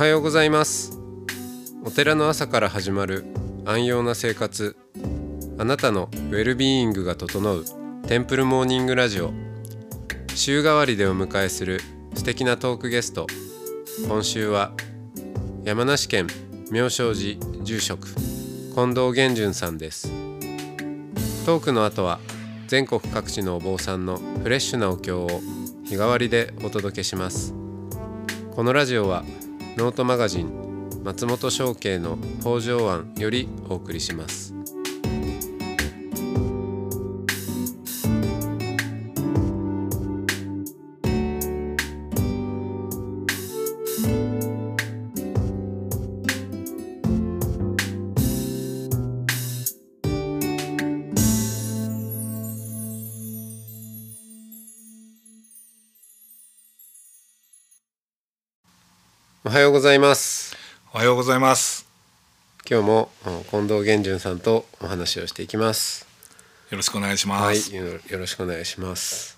はようございます。お寺の朝から始まる安養な生活。あなたのウェルビーイングが整うテンプルモーニングラジオ。週替わりでお迎えする素敵なトークゲスト。今週は山梨県妙正寺住職近藤源順さんです。トークの後は全国各地のお坊さんのフレッシュなお経を日替わりでお届けします。このラジオはノートマガジン松本商家の北条庵よりお送りします。おはようございます。おはようございます。今日もうん近藤源順さんとお話をしていきます。よろしくお願いします。はいよよろしくお願いします。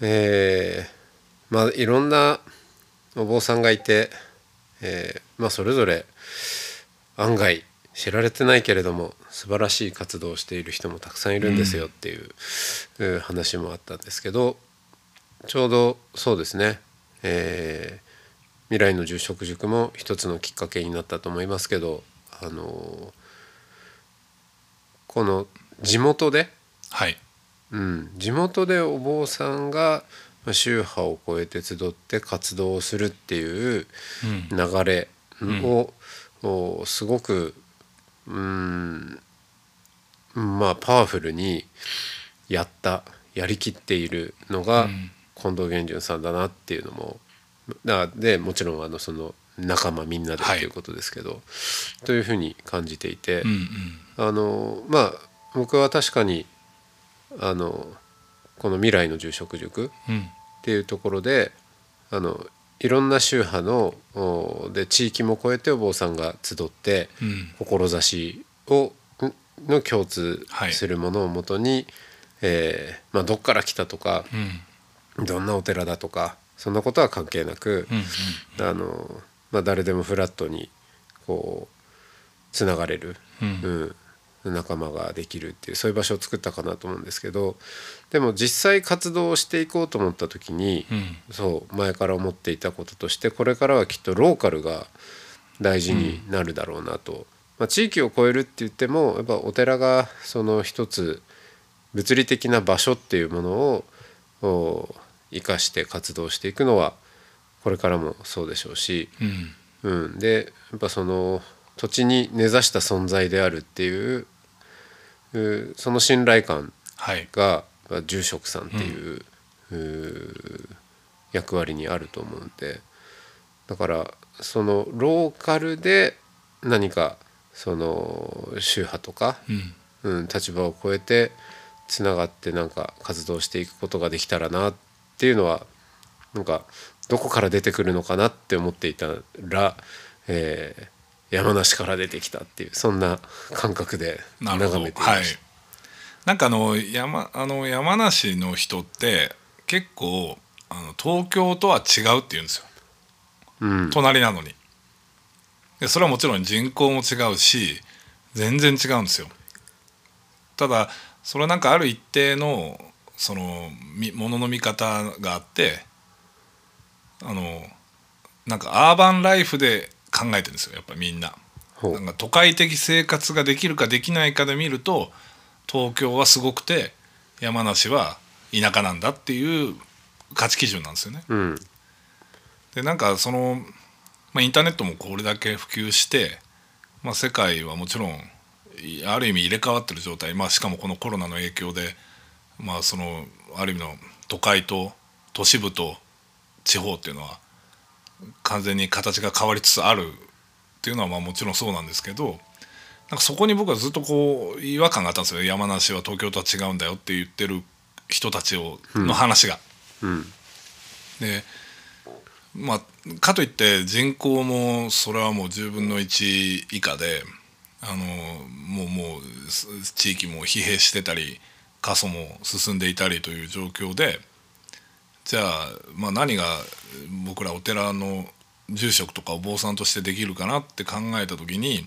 えーまあいろんなお坊さんがいて、えーまあそれぞれ案外知られてないけれども素晴らしい活動をしている人もたくさんいるんですよっていう、うん話もあったんですけどちょうどそうですね、えー未来の住職塾も一つのきっかけになったと思いますけどあのーこの地元で、はい。うん、地元でお坊さんがまあ宗派を超えて集って活動をするっていううん。流れを、おすごくうんまあパワフルにやったやりきっているのがうん近藤源順さんだなっていうのもだでもちろんあのその仲間みんなでっていうことですけど、というふうに感じていて。うんうん。あのまあ僕は確かにあのこの未来の住職塾っうん。ていうところであのいろんな宗派のおで地域も超えてお坊さんが集ってうん。志をんの共通はいするものをもとに、えーまあ、どっから来たとかうん。どんなお寺だとかそんなことは関係なく、うん。あのまあ、誰でもフラットにこうつながれる、うんうん、仲間ができるっていうそういう場所を作ったかなと思うんですけどでも実際活動をしていこうと思った時に、うん。そう前から思っていたこととしてこれからはきっとローカルが大事になるだろうなと、まあ、地域を超えるって言ってもやっぱお寺がその一つ物理的な場所っていうものをお生かして活動していくのはこれからもそうでしょうし、うん。うん、でやっぱその土地に根ざした存在であるっていううその信頼感はい。がまあ住職さんっていう,、う役割にあると思うんでだからそのローカルで何かその宗派とか、うん。うん、立場を超えてつながってなんか活動していくことができたらなっていうのはなんかどこから出てくるのかなって思っていたら、えー山梨から出てきたっていうそんな感覚で。眺めていはいました。。なんかあの山あの山梨の人って結構あの東京とは違うって言うんですよ。うん隣なのに。でそれはもちろん人口も違うし全然違うんですよ。ただそれはなんかある一定のそのみものの見方があってあのなんかアーバンライフで考えてるんですよやっぱみんな。なんか都会的生活ができるかできないかで見ると東京はすごくて山梨は田舎なんだっていう価値基準なんですよね。うんでなんかその、まあ、インターネットもこれだけ普及して、まあ、世界はもちろんいある意味入れ替わってる状態、まあ、しかもこのコロナの影響で、まあ、そのある意味の都会と都市部と地方っていうのは完全に形が変わりつつあるっていうのはまあもちろんそうなんですけどなんかそこに僕はずっとこう違和感があったんですよ。山梨は東京とは違うんだよって言ってる人たちをの話が。うん。でまあかといって人口もそれはもう10分の1以下であのもうもうす地域も疲弊してたり過疎も進んでいたりという状況でじゃあ,、まあ何が僕らお寺の住職とかお坊さんとしてできるかなって考えた時に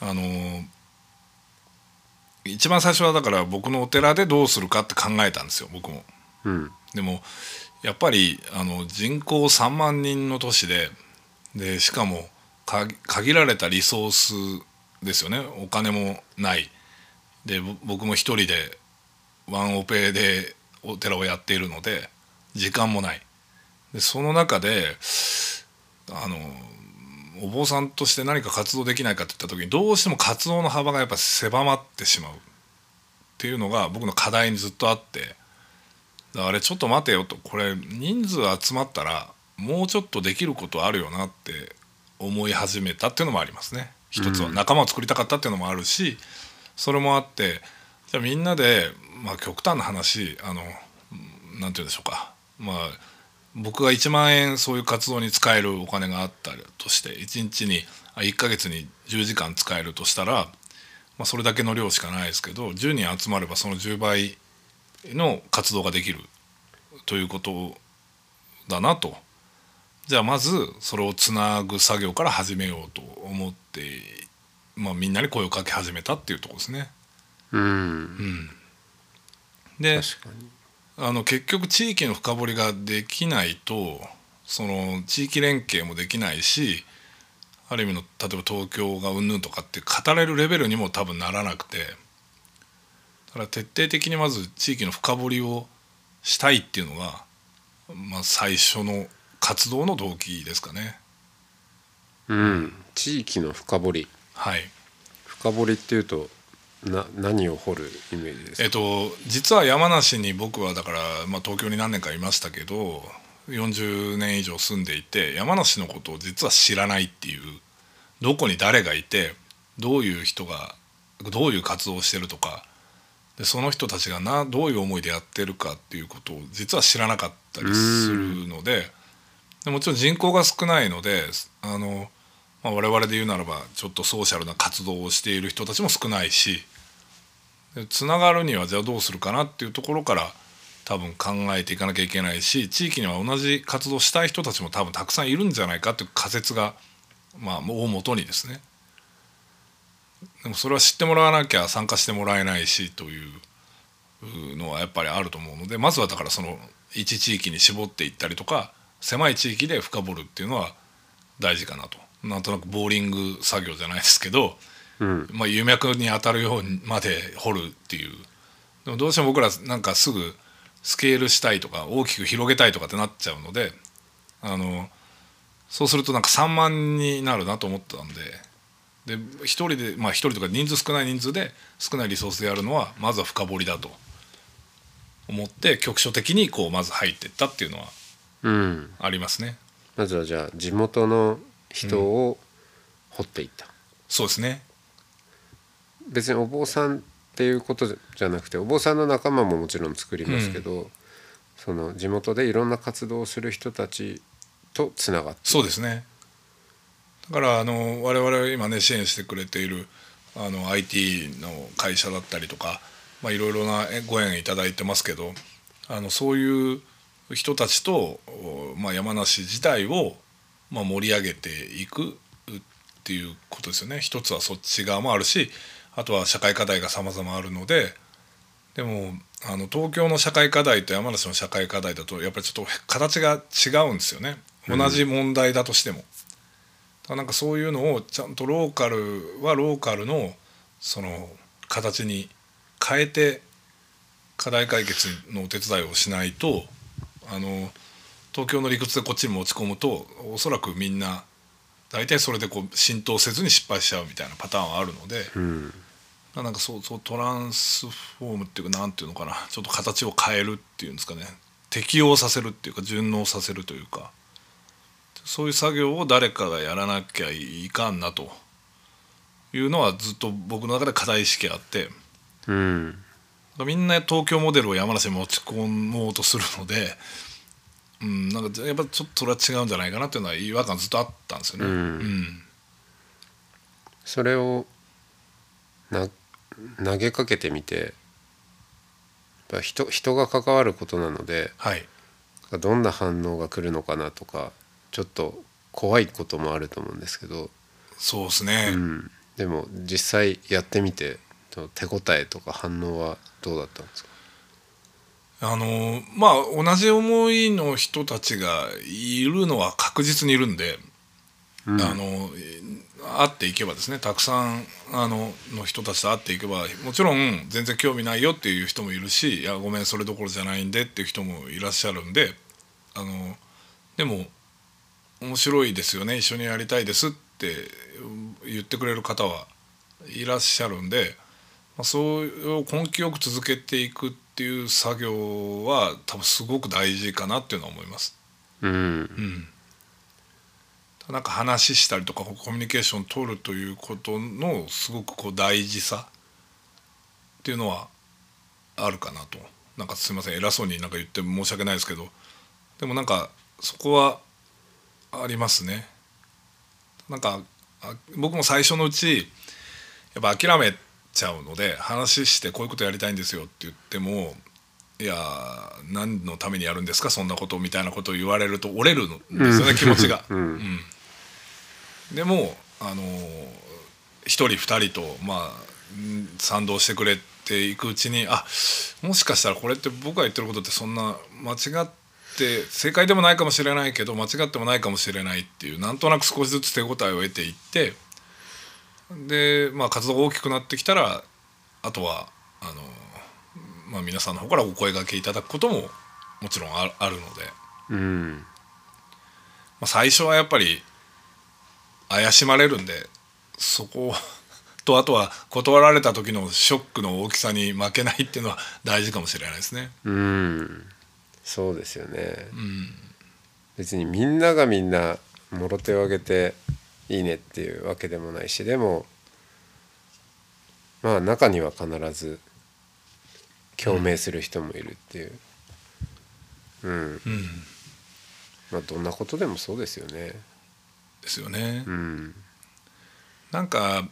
あの一番最初はだから僕のお寺でどうするかって考えたんですよ僕も。うん。でもやっぱりあの人口3万人の都市ででしかもか限られたリソースですよね。お金もない。でぼ僕も一人でワンオペでお寺をやっているので時間もない。でその中であのお坊さんとして何か活動できないかっていった時にどうしても活動の幅がやっぱ狭まってしまう。っていうのが僕の課題にずっとあって。だからあれちょっと待てよと。これ人数集まったらもうちょっとできることあるよなって思い始めたっていうのもありますね。一つは。うん。仲間を作りたかったっていうのもあるしそれもあってじゃあみんなで、まあ、極端な話あのなんて言うんでしょうかまあ僕が1万円そういう活動に使えるお金があったとして1日に1ヶ月に10時間使えるとしたら、まあ、それだけの量しかないですけど10人集まればその10倍の活動ができるということだなとじゃあまずそれをつなぐ作業から始めようと思って、まあ、みんなに声をかけ始めたっていうとこですね。うん。であの結局地域の深掘りができないとその地域連携もできないしある意味の例えば東京がうんぬんとかって語れるレベルにも多分ならなくてだから徹底的にまず地域の深掘りをしたいっていうのが、まあ、最初の活動の動機ですかね。うん。地域の深掘り。はい。深掘りっていうとな何を掘るイメージですか？えっと実は山梨に僕はだから、まあ、東京に何年かいましたけど40年以上住んでいて山梨のことを実は知らないっていうどこに誰がいてどういう人がどういう活動をしてるとかでその人たちがなどういう思いでやってるかっていうことを実は知らなかったりするのででもちろん人口が少ないのであの、まあ、我々で言うならばちょっとソーシャルな活動をしている人たちも少ないしつながるにはじゃあどうするかなっていうところから多分考えていかなきゃいけないし地域には同じ活動したい人たちも多分たくさんいるんじゃないかっていう仮説がまあ大元にですね。でもそれは知ってもらわなきゃ参加してもらえないしというのはやっぱりあると思うのでまずはだからその一地域に絞っていったりとか狭い地域で深掘るっていうのは大事かなと。なんとなくボーリング作業じゃないですけどうん。まあ、有脈に当たるようにまで掘るっていう。でもどうしても僕らなんかすぐスケールしたいとか大きく広げたいとかってなっちゃうのであのそうするとなんか散漫になるなと思ったんで。で一人でまあ一人とか人数少ない人数で少ないリソースでやるのはまずは深掘りだと思って局所的にこうまず入っていったっていうのはうん。ありますね。まずはじゃあ地元の人を掘っていった、そうですね別にお坊さんっていうことじゃなくてお坊さんの仲間ももちろん作りますけど、その地元でいろんな活動をする人たちとつながって。そうですね。だからあの我々今ね支援してくれているあの IT の会社だったりとかまあいろいろなご縁いただいてますけどあのそういう人たちと、おまあ、山梨自体を、まあ、盛り上げていくっていうことですよね。一つはそっち側もあるしあとは社会課題が様々あるのででもあの東京の社会課題と山梨の社会課題だとやっぱりちょっと形が違うんですよね。同じ問題だとしても。だからなんかそういうのをちゃんとローカルはローカルのその形に変えて課題解決のお手伝いをしないとあの東京の理屈でこっちに持ち込むとおそらくみんな大体それでこう浸透せずに失敗しちゃうみたいなパターンはあるので、うん。なんかそうそうトランスフォームっていうかなんていうのかな。ちょっと形を変えるっていうんですかね。適応させるっていうか順応させるというか。そういう作業を誰かがやらなきゃいかんなというのはずっと僕の中で課題意識あって。うん。みんな東京モデルを山梨に持ち込もうとするので、うん、なんかやっぱちょっとそれは違うんじゃないかなっていうのは違和感ずっとあったんですよね。うん。うん。それをな投げかけてみてやっぱ人人が関わることなのではい。どんな反応が来るのかなとかちょっと怖いこともあると思うんですけど、そうですね、うん、でも実際やってみて手応えとか反応はどうだったんですか？あのまあ同じ思いの人たちがいるのは確実にいるんで、うん。あの会っていけばですねたくさんあのの人たちと会っていけばもちろん全然興味ないよっていう人もいるしいやごめんそれどころじゃないんでっていう人もいらっしゃるんであのでも面白いですよね一緒にやりたいですって言ってくれる方はいらっしゃるんで、まあ、そういう根気よく続けていくっていう作業は多分すごく大事かなっていうのは思います。うん。うんなんか話したりとかコミュニケーション取るということのすごくこう大事さっていうのはあるかなと。なんかすいません偉そうになんか言って申し訳ないですけど。でもなんかそこはありますね。なんかあ僕も最初のうちやっぱ諦めちゃうので話してこういうことやりたいんですよって言ってもいや何のためにやるんですかそんなことみたいなことを言われると折れるんですよね、気持ちが。うん。うんでもあの一人二人とまあうん賛同してくれていくうちにあもしかしたらこれって僕が言ってることってそんな間違って正解でもないかもしれないけど間違ってもないかもしれないっていうなんとなく少しずつ手応えを得ていってで、まあ、活動が大きくなってきたらあとはあの、まあ、皆さんの方からお声がけいただくことももちろんああるので。うんまあ、最初はやっぱり怪しまれるんでそこ とあとは断られた時のショックの大きさに負けないっていうのは大事かもしれないですね。うん。そうですよね。うん、別にみんながみんなもろ手を挙げていいねっていうわけでもないしでもまあ中には必ず共鳴する人もいるっていう。うん、うん、まあどんなことでもそうですよねですよね。うん。なんか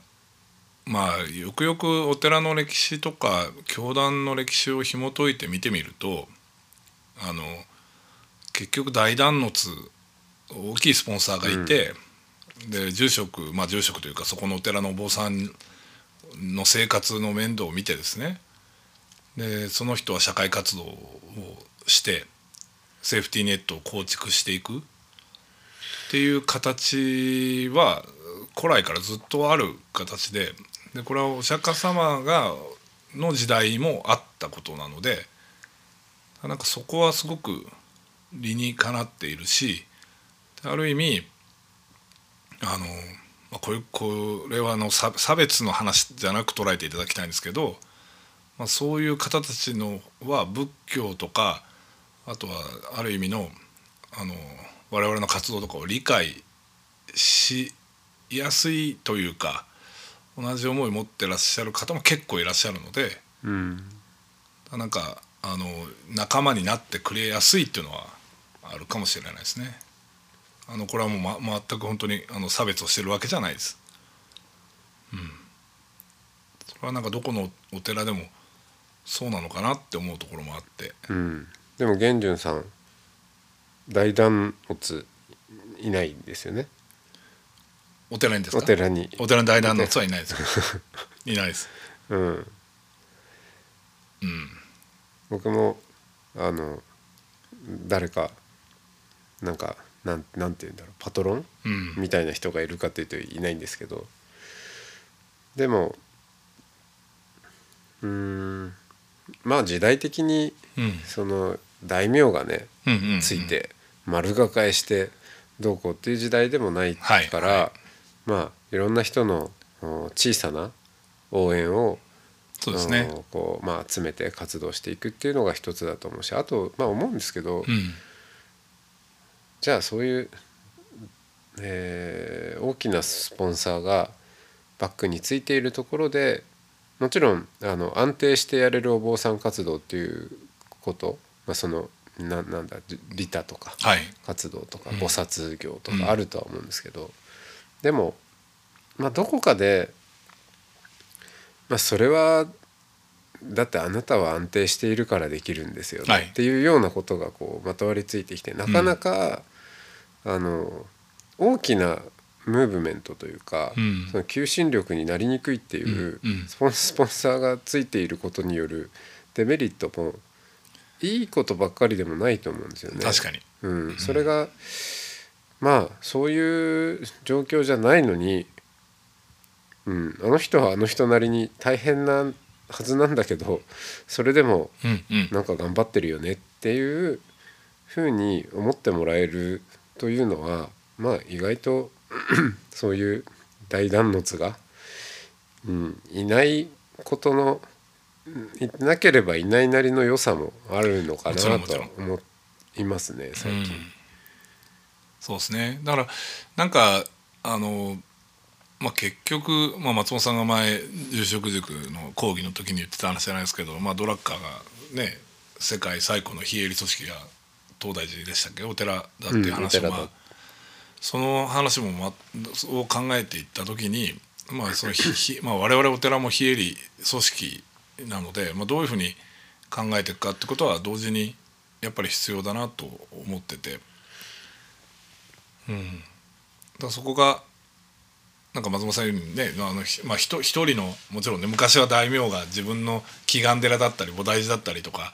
まあよくよくお寺の歴史とか教団の歴史を紐解いて見てみるとあの結局大弾圧大きいスポンサーがいて、で住職まあ住職というかそこのお寺のお坊さんの生活の面倒を見てですね。でその人は社会活動をしてセーフティーネットを構築していくっていう形は古来からずっとある形ででこれはお釈迦様がの時代もあったことなのでなんかそこはすごく理にかなっているしある意味あの、これはの差差別の話じゃなく捉えていただきたいんですけど、まあ、そういう方たちのは仏教とかあとはある意味のあの我々の活動とかを理解しやすいというか同じ思いを持ってらっしゃる方も結構いらっしゃるのでうんなんかあの仲間になってくれやすいっていうのはあるかもしれないですね。あのこれはもう、ま、全く本当にあの差別をしてるわけじゃないです。うん、それはなんかどこのお寺でもそうなのかなって思うところもあってうんでも玄順さん大弾圧いないんですよね。お寺にですか？お寺に。お寺の大団のはいないです いないです。うん。うん。僕もあの誰かなんかなんなんて言うんだろうパトロン？うん。みたいな人がいるかというといないんですけど。でもうーんまあ時代的にうん。その大名がねうんうんうん。ついて丸がかえしてどうこうっていう時代でもないから、はいはまあいろんな人のお小さな応援をそうですね。おこうまあ集めて活動していくっていうのが一つだと思うしあとまあ思うんですけど、うんじゃあそういう、えー大きなスポンサーがバックについているところでもちろんあの安定してやれるお坊さん活動っていうこと、まあ、そのななんだ利他とかはい。活動とかうん。菩薩業とうん。かあるとは思うんですけど、でも、まあ、どこかで、まあ、それはだってあなたは安定しているからできるんですよはい。ねっていうようなことがこうまとわりついてきてなかなか、あの大きなムーブメントというか、うん。その求心力になりにくいっていうスポンサーがついていることによるデメリットもいいことばっかりでもないと思うんですよね。確かに。うん、それが、まあそういう状況じゃないのに、うん、あの人はあの人なりに大変なはずなんだけどそれでもうんうん。なんか頑張ってるよねっていうふうに思ってもらえるというのはまあ意外と そういう大弾圧が、うん、いないことのうんいなければいないなりの良さもあるのかなと思いますね最近。うんそうですね。だからなんかあの、まあ、結局、まあ、松本さんが前住職塾の講義の時に言ってた話じゃないですけど、まあ、ドラッカーがね世界最古の非営利組織が東大寺でしたっけ？お寺だっていう話を、うんその話も、ま、を考えていった時に、まあそのひひまあ、我々お寺も非営利組織なので、まあ、どういうふうに考えていくかってことは同時にやっぱり必要だなと思ってて。うん、だそこがなんか松本さんようにねあの、まあ、ひと一人のもちろんね昔は大名が自分の祈願寺だったり菩提寺だったりとか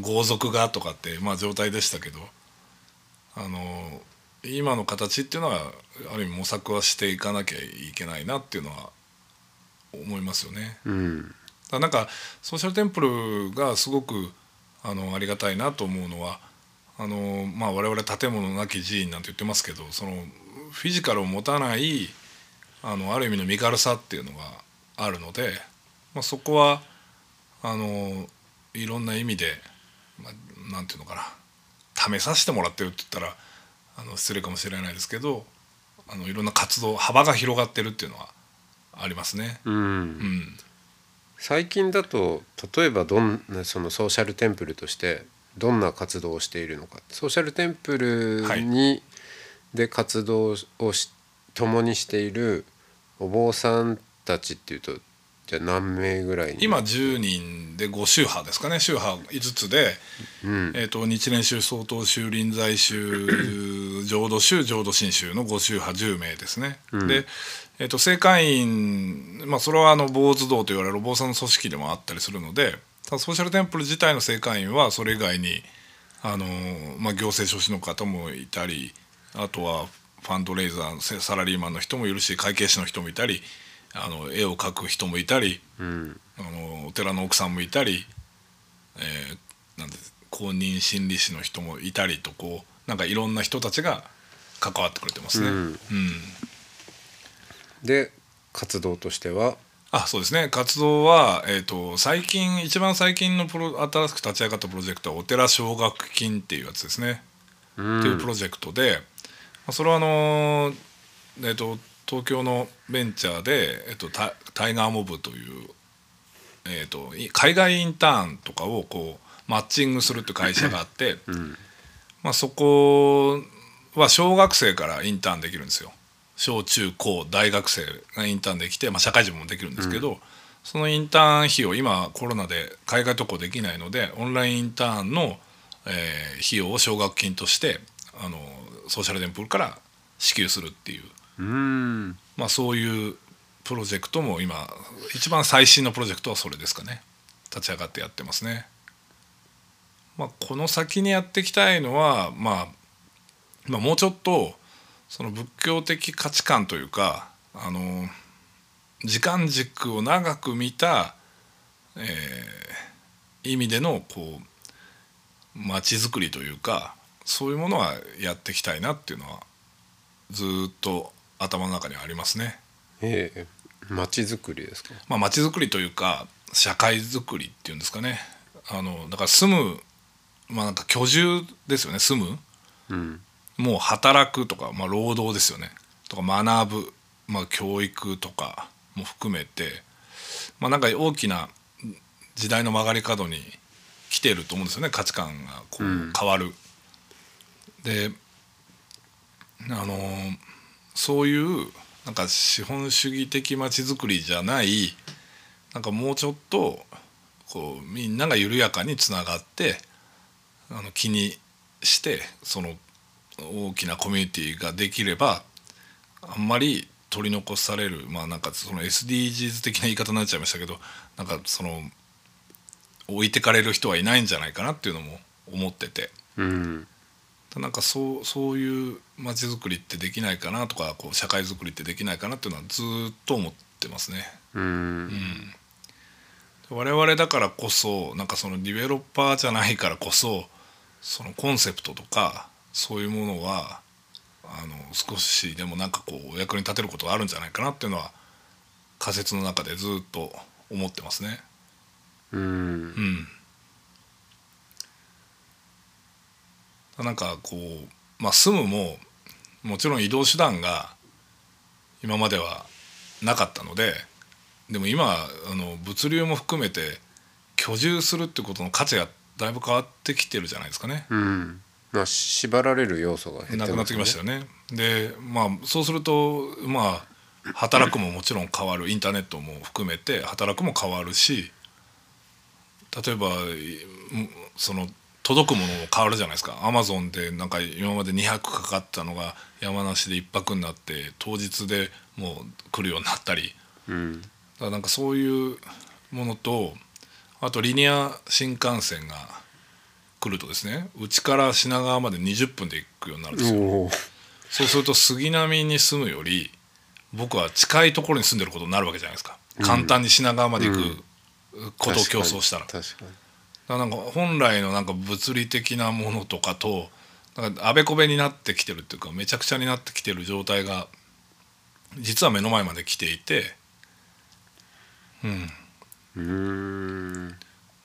豪族がとかって、まあ、状態でしたけどあの今の形っていうのはある意味模索はしていかなきゃいけないなっていうのは思いますよね。うんだなんかソーシャルテンプルがすごくあのありがたいなと思うのはあの、まあ、我々建物なき寺院なんて言ってますけどそのフィジカルを持たないあのある意味の身軽さっていうのがあるので、まあ、そこはあのいろんな意味で、まあ、なんていうのかな試させてもらってるって言ったらあの失礼かもしれないですけどあのいろんな活動幅が広がってるっていうのはありますね。うんうん最近だと例えばどんなそのソーシャルテンプルとしてどんな活動をしているのか。ソーシャルテンプルに、で活動をし共にしているお坊さんたちっていうとじゃあ何名ぐらいに？今10人で5宗派ですかね。宗派5つで、うん。えー、と日蓮宗曹洞宗臨済宗浄土宗浄土真宗の5宗派10名ですね。うん。で、えー、と正会員、まあ、それはあの坊主道と言われるお坊さんの組織でもあったりするのでソーシャルテンプル自体の正会員はそれ以外にあの、まあ、行政書士の方もいたりあとはファンドレイザーせサラリーマンの人もいるし会計士の人もいたりあの絵を描く人もいたり。うんあのお寺の奥さんもいたり、えーなんで公認心理師の人もいたりとこうなんかいろんな人たちが関わってくれてますね。うんうんで活動としては？あそうですね。活動は、えー、と最近一番最近のプロ新しく立ち上がったプロジェクトはお寺奨学金っていうやつですね。うん。っていうプロジェクトで、まあそれはあのーえっと東京のベンチャーで、えっとタタイガーモブという、えっとい海外インターンとかをこうマッチングするっていう会社があって、うん。まあ、そこは小学生からインターンできるんですよ小中高大学生がインターンできて、まあ、社会人もできるんですけど、そのインターン費用今コロナで海外渡航できないのでオンラインインターンの、えー費用を奨学金としてあのソーシャルテンプルから支給するっていう、うん。まあ、そういうプロジェクトも今一番最新のプロジェクトはそれですかね。立ち上がってやってますね。まあ、この先にやっていきたいのは、まあ、まあもうちょっとその仏教的価値観というかあの時間軸を長く見た、えー意味でのこう街づくりというかそういうものはやっていきたいなっていうのはずーっと頭の中にありますね。ええ街づくりですか？まあ、街づくりというか社会づくりっていうんですかね。あのだから住む、まあ、なんか居住ですよね住む。うんもう働くとか、まあ、労働ですよね。とか学ぶ、まあ、教育とかも含めて、まあ、なんか大きな時代の曲がり角に来てると思うんですよね。価値観がこうん。う変わる。であのそういうなんか資本主義的街づくりじゃないなんかもうちょっとこうみんなが緩やかにつながってあの気にしてその大きなコミュニティができればあんまり取り残されるまあなんかその SDGs 的な言い方になっちゃいましたけどなんかその置いてかれる人はいないんじゃないかなっていうのも思ってて。うん。なんかそうそういう街づくりってできないかなとかこう社会づくりってできないかなっていうのはずっと思ってますね。うん。我々だからこそなんかそのディベロッパーじゃないからこそそのコンセプトとかそういうものはあの少しでもなんかこうお役に立てることがあるんじゃないかなっていうのは仮説の中でずっと思ってますね。うんうん、なんかこう、まあ、住むももちろん移動手段が今まではなかったのででも今あの物流も含めて居住するってことの価値がだいぶ変わってきてるじゃないですかね。うんまあ縛られる要素が減ってなくなってきましたよよね。でまあそうするとまあ働くももちろん変わる。インターネットも含めて働くも変わるし例えばいその届くものも変わるじゃないですか。アマゾンでなんか今まで200かかったのが山梨で1泊になって当日でもう来るようになったり。うん。だからなんかそういうものとあとリニア新幹線が来るとですねうちから品川まで20分で行くようになるんですよ。そうすると杉並に住むより僕は近いところに住んでることになるわけじゃないですか。簡単に品川まで行くことを競争したら。だか確かに。らなんか本来のなんか物理的なものとかとなんかあべこべになってきてるっていうかめちゃくちゃになってきてる状態が実は目の前まで来ていて、うん、うーん。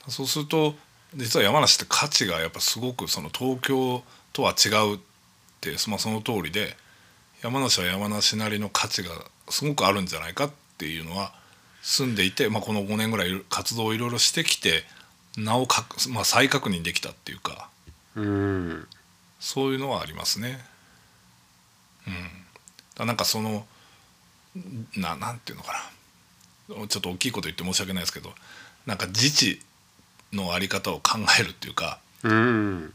そうすると実は山梨って価値がやっぱすごくその東京とは違うって、まあ、その通りで山梨は山梨なりの価値がすごくあるんじゃないかっていうのは住んでいて、まあ、この5年ぐらい活動をいろいろしてきてなおかく、まあ、再確認できたっていうかうん。そういうのはありますね。うん、だなんかそのななんていうのかな。ちょっと大きいこと言って申し訳ないですけどなんか自治のあり方を考えるっていうか,、うん。うん、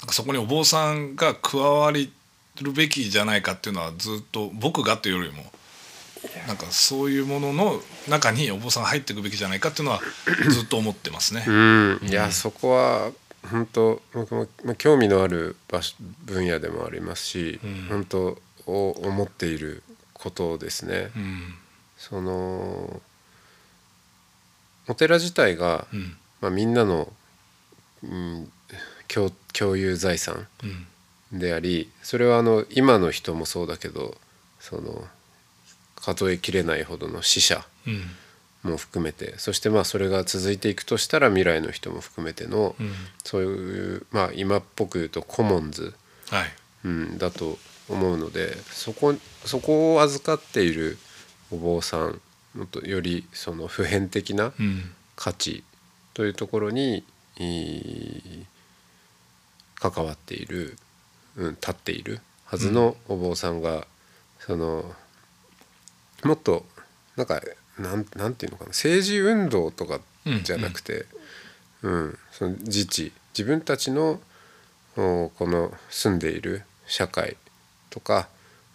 なんかそこにお坊さんが加わりるべきじゃないかっていうのはずっと僕がというよりもなんかそういうものの中にお坊さんが入っていくべきじゃないかっていうのはずっと思ってますね。うん。いやそこは本当僕もまあ興味のある場所分野でもありますし、うん。本当を思っていることですね。うん。そのお寺自体が、うん。まあ、みんなの、うん、共共有財産うん。でありそれはあの今の人もそうだけどその数えきれないほどの死者うん。も含めてそしてまあそれが続いていくとしたら未来の人も含めての、うん。そういう、まあ、今っぽく言うとコモンズ、はい。うん、だと思うのでそこそこを預かっているお坊さんもっとよりその普遍的な価値というところに関わっている、うん、立っているはずのお坊さんが、そのもっとなんかなんなんていうのかな政治運動とかじゃなくて、うんその自治自分たちのこの住んでいる社会とか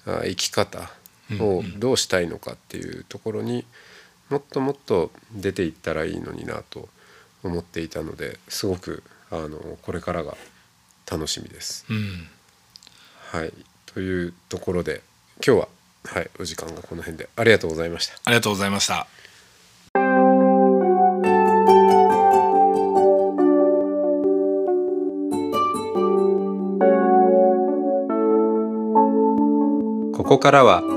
生き方をどうしたいのかっていうところにもっともっと出ていったらいいのになと思っていたのですごくあのこれからが楽しみです。うんはい、というところで今日は、はい、お時間がこの辺でありがとうございました。ありがとうございました。ここからは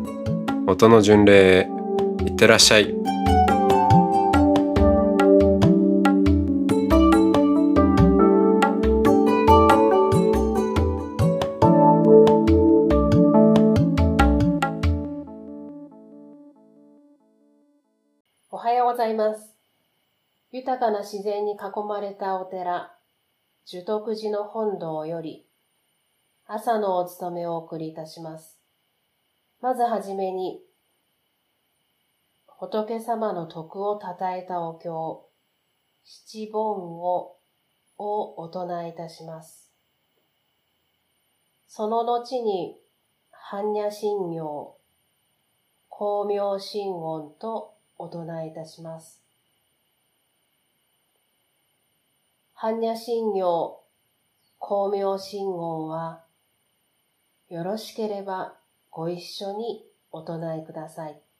音の巡礼へいってらっしゃい。おはようございます。豊かな自然に囲まれたお寺、樹徳寺の本堂より、朝のお勤めをお送りいたします。まずはじめに、仏様の徳を称えたお経、七本を、をお唱えいたします。その後に、般若心経、光明心音とお唱えいたします。般若心経、光明心音は、よろしければご一緒にお唱えください。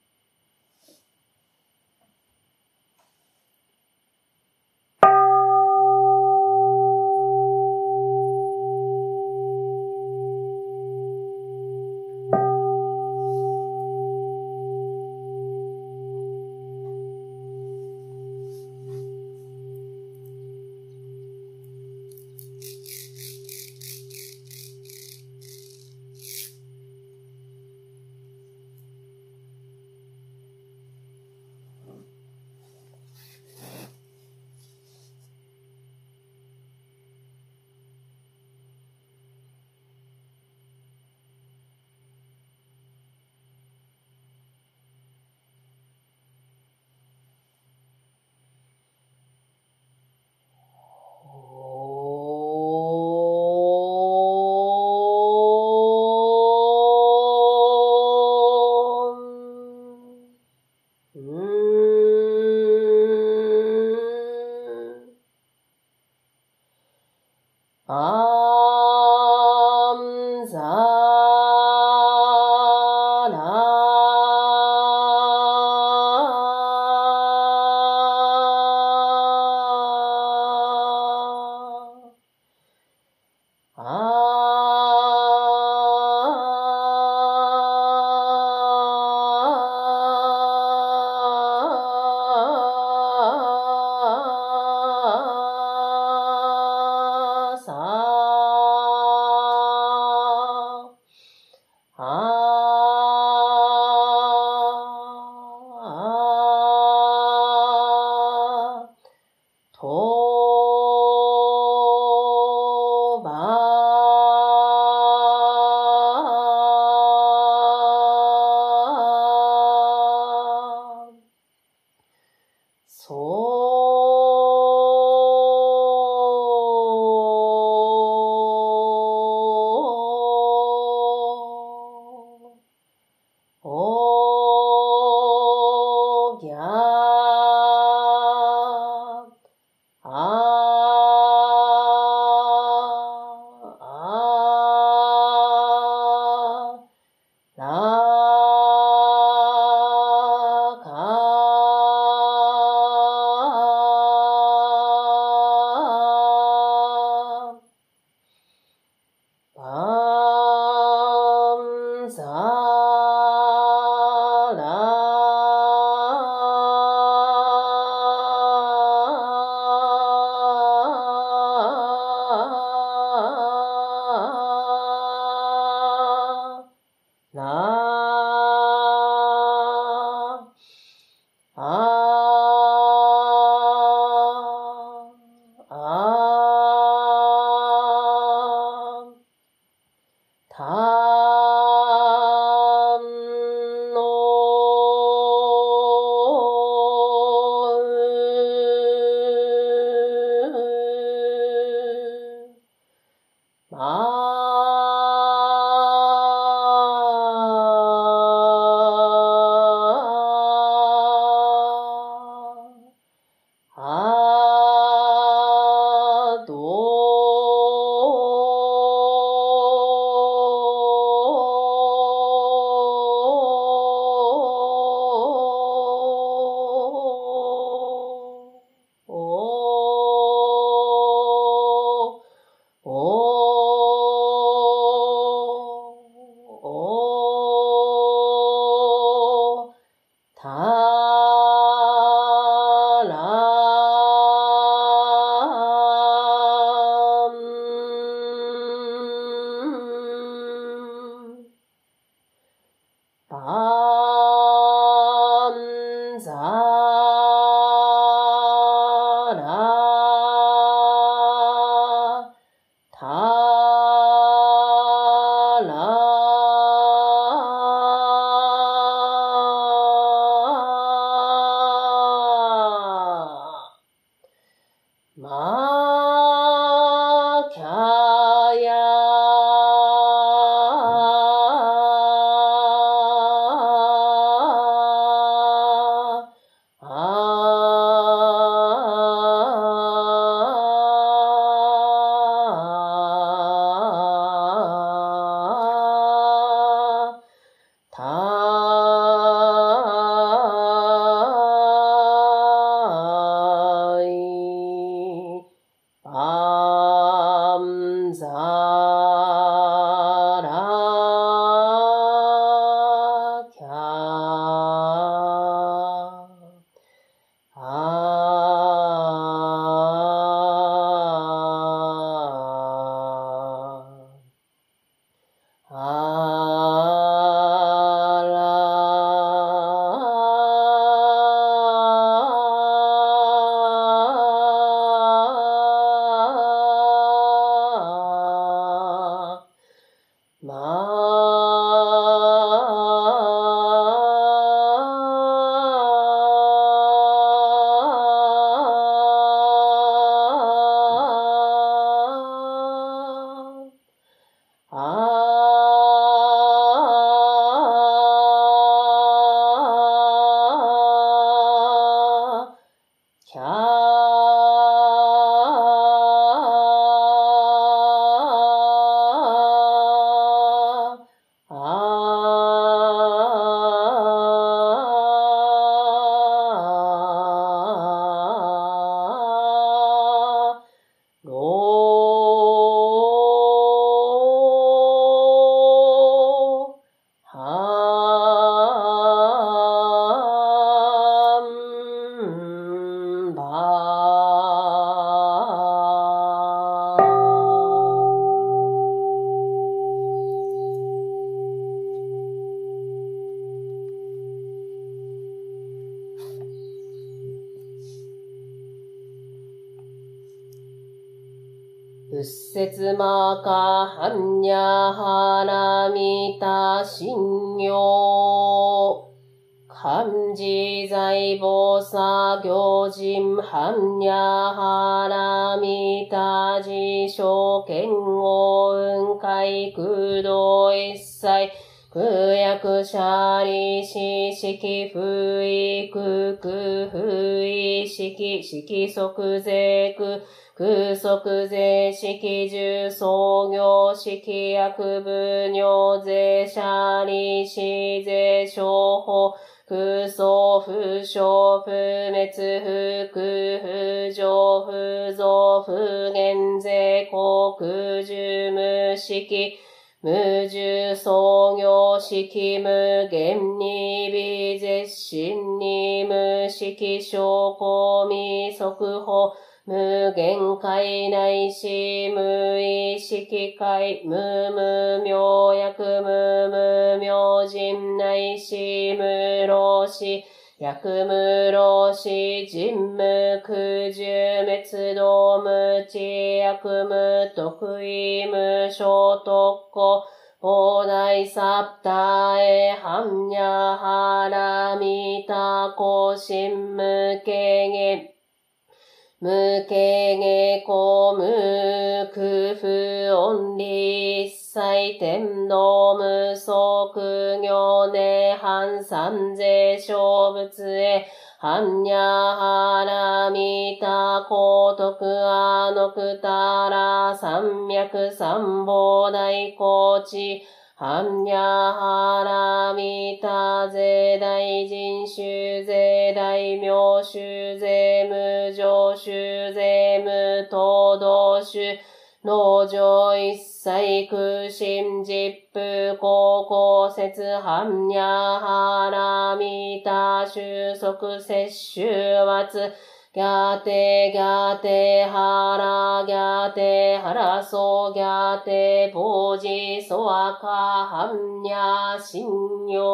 あうっせつまかはんにゃはなみたしんよ漢字財宝作業人はんにゃはらみた自称剣豪雲海空洞一切空薬者利子式不意空空不意式式即税空空即税式重創業式薬部尿税者利子税商法空想不詳不滅不空不上不増不減税航空重無式無重創業式無限に微絶心に無式証拠未速報無限界内し無意識界無無明薬無無明人内し無老死百無老死人無空重滅動無知役無得意無小特攻法大サプタエハンニャハラミタコシン無形ゲ無形下公無空不音理一切天道無足行涅槃三世小仏へ。般若波羅蜜多高徳あのくたら三脈三宝大高地。知般若波羅蜜多税大人衆税大名衆税無常衆税無東道衆農場一切空心実布高校説般若波羅蜜多収束摂取圧ギャテギャテハラギャテハラソギャテボジソアカハンニャシンヨ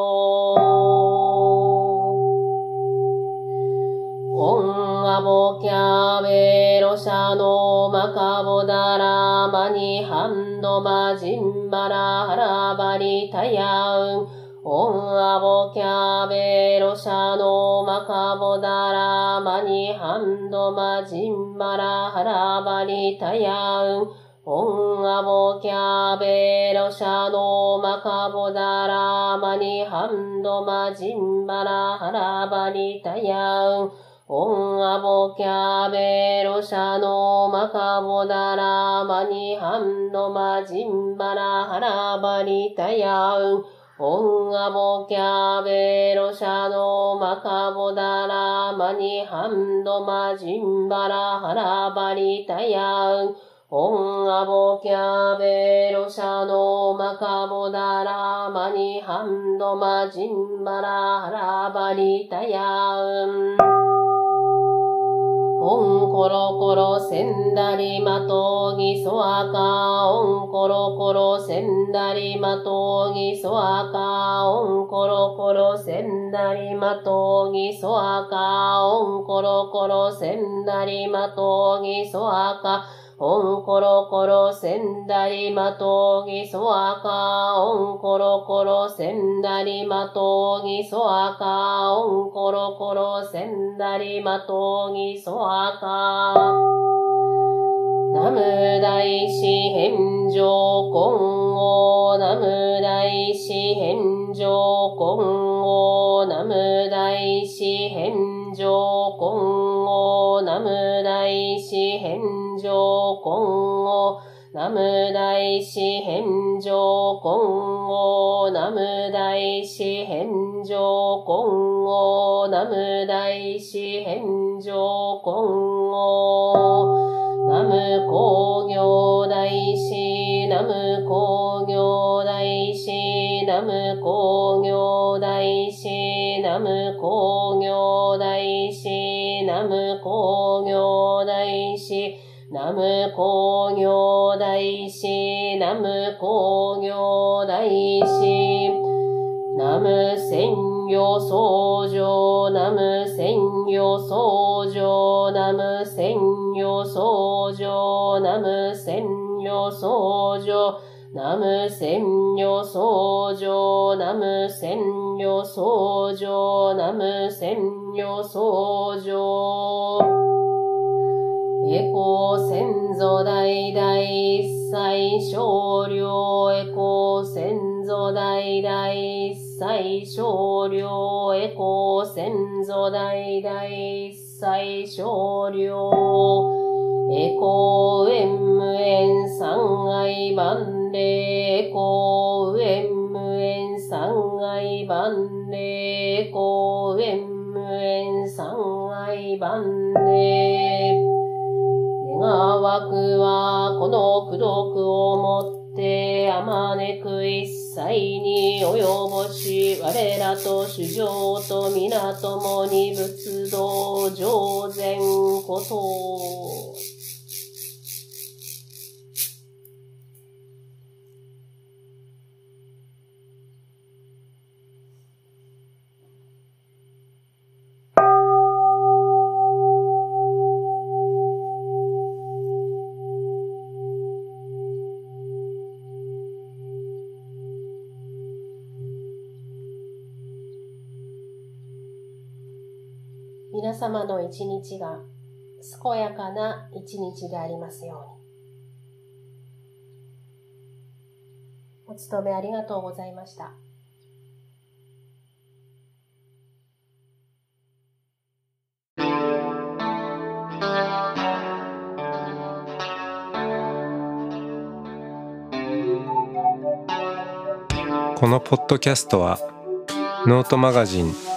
オンアボキャベロシャノマカボダラマニハンドマジンバラハラバリタヤウンオンアボキャベロシャノマカボダラマニハンドマジンマラハラバリタヤウン。オンアボキャベロシャノマカボダラマニハンドマジンマラハラバリタヤウン。オンアボキャベロシャノマカボダラマニハンドマジンマラハラバリタヤウン。オンアボキャベロシャノマカボダラマニハンドマジンバラハラバリタヤンオンアボキャベロシャノマカボダラマニハンドマジンバラハラバリタヤンおんころころせんだりまとうぎそあか。おんころころせんだりまとうぎそあか。おんころころせんだりまとうぎそあかおんころころせんだりまとうぎそあか。オンコロコロセンダリマトギソアカオンコロコロセンダリマトギソアカオンコロコロセンダリマトギソアカナム大師返上今後ナム大師返上今後ナム大師返上今後ナム大師返上今後ナム大師返上今後ナム大師返上今後ナム大師返上今後ナム工業大師ナム工業大師ナム工業大師ナム工業大師ナム工業大師ナム工業大師ナム工業大師ナム専用相乗ナム専用相乗ナム専用相乗ナム専用相乗ナム専用相乗ナム専用相乗ナム専用相乗エコ先祖代々一切少量エコ先祖代々一切少量エコ先祖代々一切少量エコーエムエン三愛万礼エコエムエン三愛万礼エコエムエン三愛万礼枠はこの功徳をもってあまねく一切に及ぼし我らと主上と皆ともに仏道上善こと。様の一日が健やかな一日でありますように。お勤めありがとうございました。このポッドキャストはノートマガジン